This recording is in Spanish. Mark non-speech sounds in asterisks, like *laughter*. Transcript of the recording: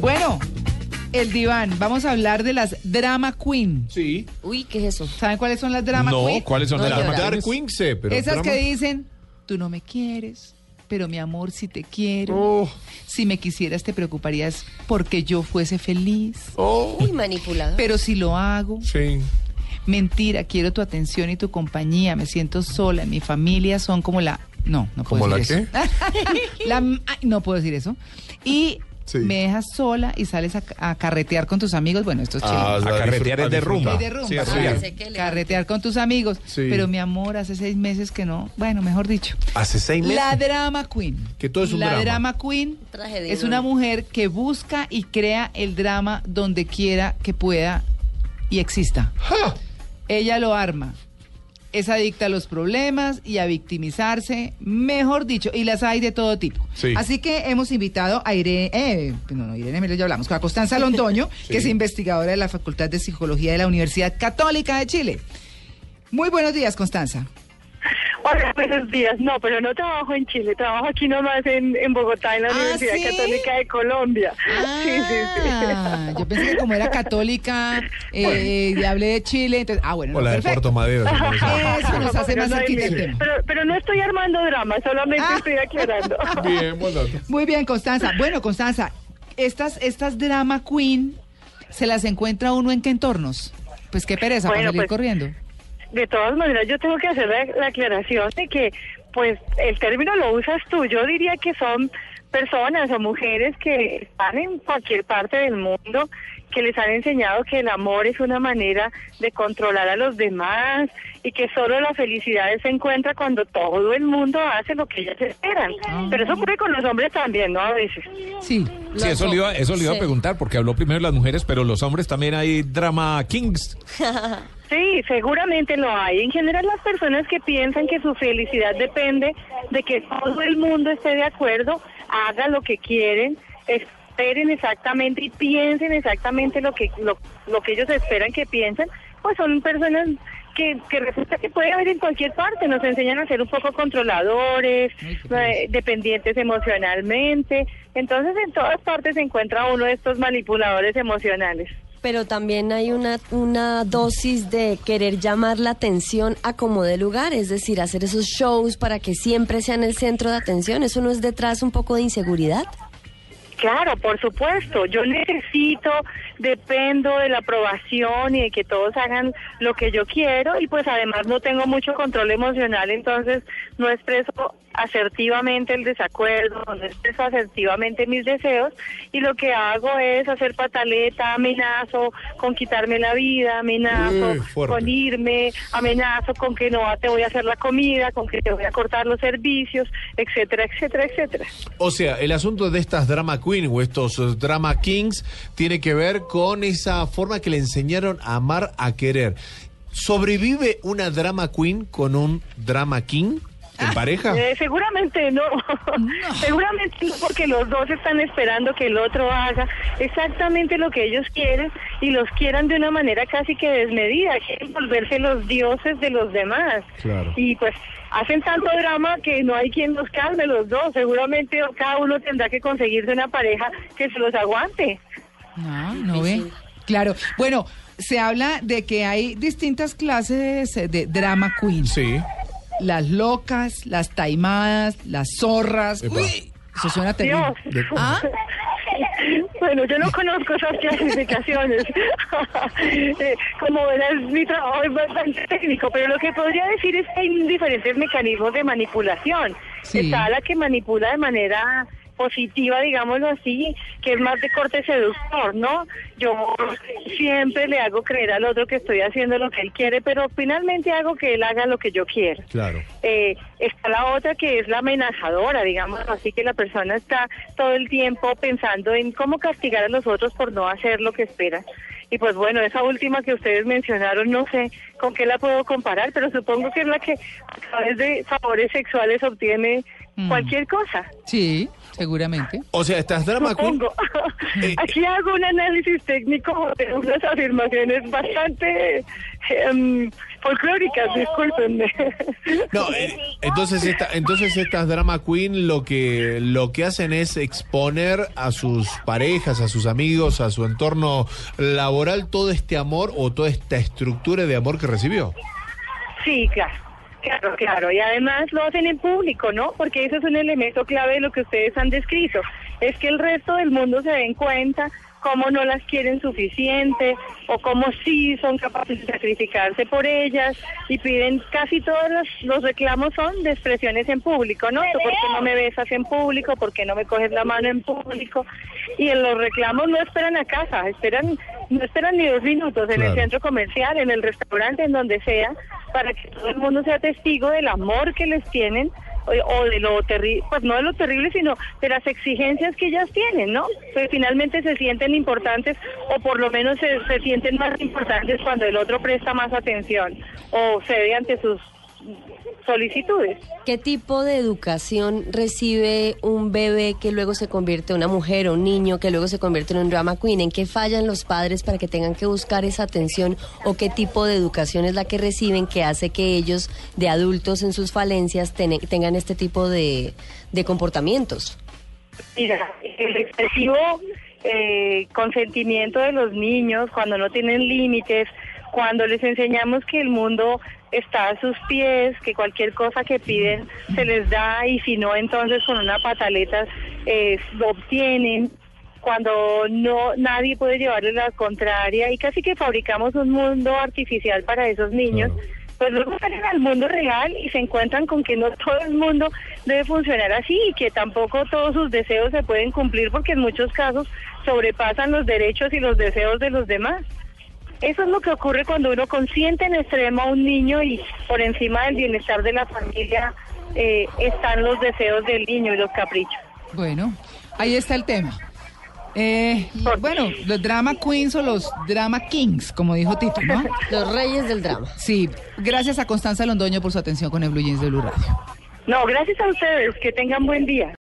Bueno, el diván. Vamos a hablar de las drama queen. Sí. Uy, ¿qué es eso? ¿Saben cuáles son las drama No, queen? ¿cuáles son No, las Dark Queen? sé, pero Esas drama- que dicen, tú no me quieres, pero mi amor, si te quiero. Oh, Si me quisieras, te preocuparías porque yo fuese feliz. oh, Uy, manipulado. Pero si lo hago, sí. mentira, quiero tu atención y tu compañía. Me siento sola. Mi familia son como la. No, no puedo ¿Como la decir eso. *laughs* La- ay, no puedo decir eso. Y Sí. me dejas sola y sales a, a carretear con tus amigos. Bueno, esto es chévere. Ah, A carretear es de rumba. De rumba. Sí, Ah, Carretear con tus amigos. Sí. Pero mi amor, hace seis meses que no. Bueno, mejor dicho. Hace seis meses. La drama queen. Que todo es un la drama. drama queen Tragedia, es una mujer que busca y crea el drama donde quiera que pueda y exista. Ella lo arma. Es adicta a los problemas y a victimizarse, mejor dicho, y las hay de todo tipo. Sí. Así que hemos invitado a Irene, eh, no, no, Irene Melo ya hablamos, a Constanza Londoño, *laughs* que es investigadora de la Facultad de Psicología de la Universidad Católica de Chile. Muy buenos días, Constanza. Hola, buenos días. No, pero no trabajo en Chile, trabajo aquí nomás en, en Bogotá, en la ¿Ah, Universidad sí? Católica de Colombia. *laughs* Sí, sí, sí. Ah, yo pensé que como era católica eh, y hablé de Chile, entonces, ah, bueno, O no, la de perfecto. Puerto Madero. *laughs* eso. Nos hace Pero más no. Pero, pero no estoy armando drama, solamente Ah. estoy aclarando. *laughs* Bien, buen dato. Muy bien, Constanza. Bueno, Constanza, estas, estas drama queen se las encuentra uno en qué entornos. Pues qué pereza Bueno, para salir pues, corriendo. De todas maneras, yo tengo que hacer la, la aclaración de que, pues, el término lo usas tú. Yo diría que son personas o mujeres que están en cualquier parte del mundo, que les han enseñado que el amor es una manera de controlar a los demás y que solo la felicidad se encuentra cuando todo el mundo hace lo que ellas esperan. Pero eso ocurre con los hombres también, ¿no? A veces. Sí. Sí, eso le iba, eso le iba Sí. a preguntar, porque habló primero de las mujeres, pero los hombres también hay drama kings. *laughs* Sí, seguramente lo hay. En general las personas que piensan que su felicidad depende de que todo el mundo esté de acuerdo, haga lo que quieren, esperen exactamente y piensen exactamente lo que lo, lo que ellos esperan que piensen, pues son personas que, que resulta que puede haber en cualquier parte. Nos enseñan a ser un poco controladores, eh, dependientes emocionalmente. Entonces en todas partes se encuentra uno de estos manipuladores emocionales. Pero también hay una, una dosis de querer llamar la atención a como de lugar, es decir, hacer esos shows para que siempre sean el centro de atención. ¿Eso no es detrás un poco de inseguridad? Claro, por supuesto. Yo necesito, dependo de la aprobación y de que todos hagan lo que yo quiero y pues además no tengo mucho control emocional, entonces no expreso asertivamente el desacuerdo, no expreso asertivamente mis deseos y lo que hago es hacer pataleta, amenazo con quitarme la vida, amenazo fuerte. con irme, amenazo con que no te voy a hacer la comida, con que te voy a cortar los servicios, etcétera, etcétera, etcétera. O sea, el asunto de estas drama queen o estos eh, drama kings tiene que ver con esa forma que le enseñaron a amar, a querer. ¿Sobrevive una drama queen con un drama king en pareja? Eh, seguramente *laughs* no. seguramente no, porque los dos están esperando que el otro haga exactamente lo que ellos quieren y los quieran de una manera casi que desmedida. Quieren volverse los dioses de los demás. Claro. Y pues hacen tanto drama que no hay quien los calme los dos. Seguramente cada uno tendrá que conseguirse una pareja que se los aguante. No, no ve. Claro. Bueno, se habla de que hay distintas clases de drama queen. Sí. Las locas, las taimadas, las zorras. Epa. Uy, eso suena terrible. Dios. ¿Ah? *laughs* Bueno, yo no conozco esas clasificaciones. *laughs* Eh, Como verás, mi trabajo es bastante técnico, pero lo que podría decir es que hay diferentes mecanismos de manipulación. Sí. Está la que manipula de manera positiva, digámoslo así, que es más de corte seductor, ¿no? Yo siempre le hago creer al otro que estoy haciendo lo que él quiere, pero finalmente hago que él haga lo que yo quiero. Claro. Eh, está la otra que es la amenazadora, digamos así que la persona está todo el tiempo pensando en cómo castigar a los otros por no hacer lo que espera. Y pues bueno, esa última que ustedes mencionaron, no sé con qué la puedo comparar, pero supongo que es la que a través de favores sexuales obtiene Mm. cualquier cosa. Sí, seguramente. O sea, estas drama queen. Supongo. Eh, *laughs* Aquí hago un análisis técnico de unas afirmaciones bastante em, folclóricas, discúlpenme. *laughs* No, eh, entonces esta, entonces estas drama queen lo que lo que hacen es exponer a sus parejas, a sus amigos, a su entorno laboral todo este amor o toda esta estructura de amor que recibió. Sí, claro. Claro, claro. Y además lo hacen en público, ¿no? Porque eso es un elemento clave de lo que ustedes han descrito. Es que el resto del mundo se den cuenta cómo no las quieren suficiente o cómo sí son capaces de sacrificarse por ellas y piden casi todos los, los reclamos son de expresiones en público, ¿no? ¿Tú ¿Por qué no me besas en público? ¿Por qué no me coges la mano en público? Y en los reclamos no esperan a casa, esperan no esperan ni dos minutos en Claro. el centro comercial, en el restaurante, en donde sea, para que todo el mundo sea testigo del amor que les tienen o, o de lo terrible, pues no de lo terrible, sino de las exigencias que ellas tienen, ¿no? Que finalmente se sienten importantes o por lo menos se, se sienten más importantes cuando el otro presta más atención o cede ante sus solicitudes. ¿Qué tipo de educación recibe un bebé que luego se convierte en una mujer o un niño que luego se convierte en un drama queen? ¿En qué fallan los padres para que tengan que buscar esa atención? ¿O qué tipo de educación es la que reciben que hace que ellos, de adultos en sus falencias, ten- tengan este tipo de, de comportamientos? Mira, el excesivo eh, consentimiento de los niños cuando no tienen límites, cuando les enseñamos que el mundo está a sus pies, que cualquier cosa que piden se les da y si no, entonces con una pataleta eh, lo obtienen. Cuando no nadie puede llevarle la contraria y casi que fabricamos un mundo artificial para esos niños pues luego salen al mundo real y se encuentran con que no todo el mundo debe funcionar así y que tampoco todos sus deseos se pueden cumplir porque en muchos casos sobrepasan los derechos y los deseos de los demás. Eso es lo que ocurre cuando uno consiente en extremo a un niño y por encima del bienestar de la familia eh, están los deseos del niño y los caprichos. Bueno, ahí está el tema. Eh, bueno, los drama queens o los drama kings, como dijo Tito, ¿no? *laughs* Los reyes del drama. Sí, gracias a Constanza Londoño por su atención con el Blue Jeans de Blue Radio. No, gracias a ustedes, que tengan buen día.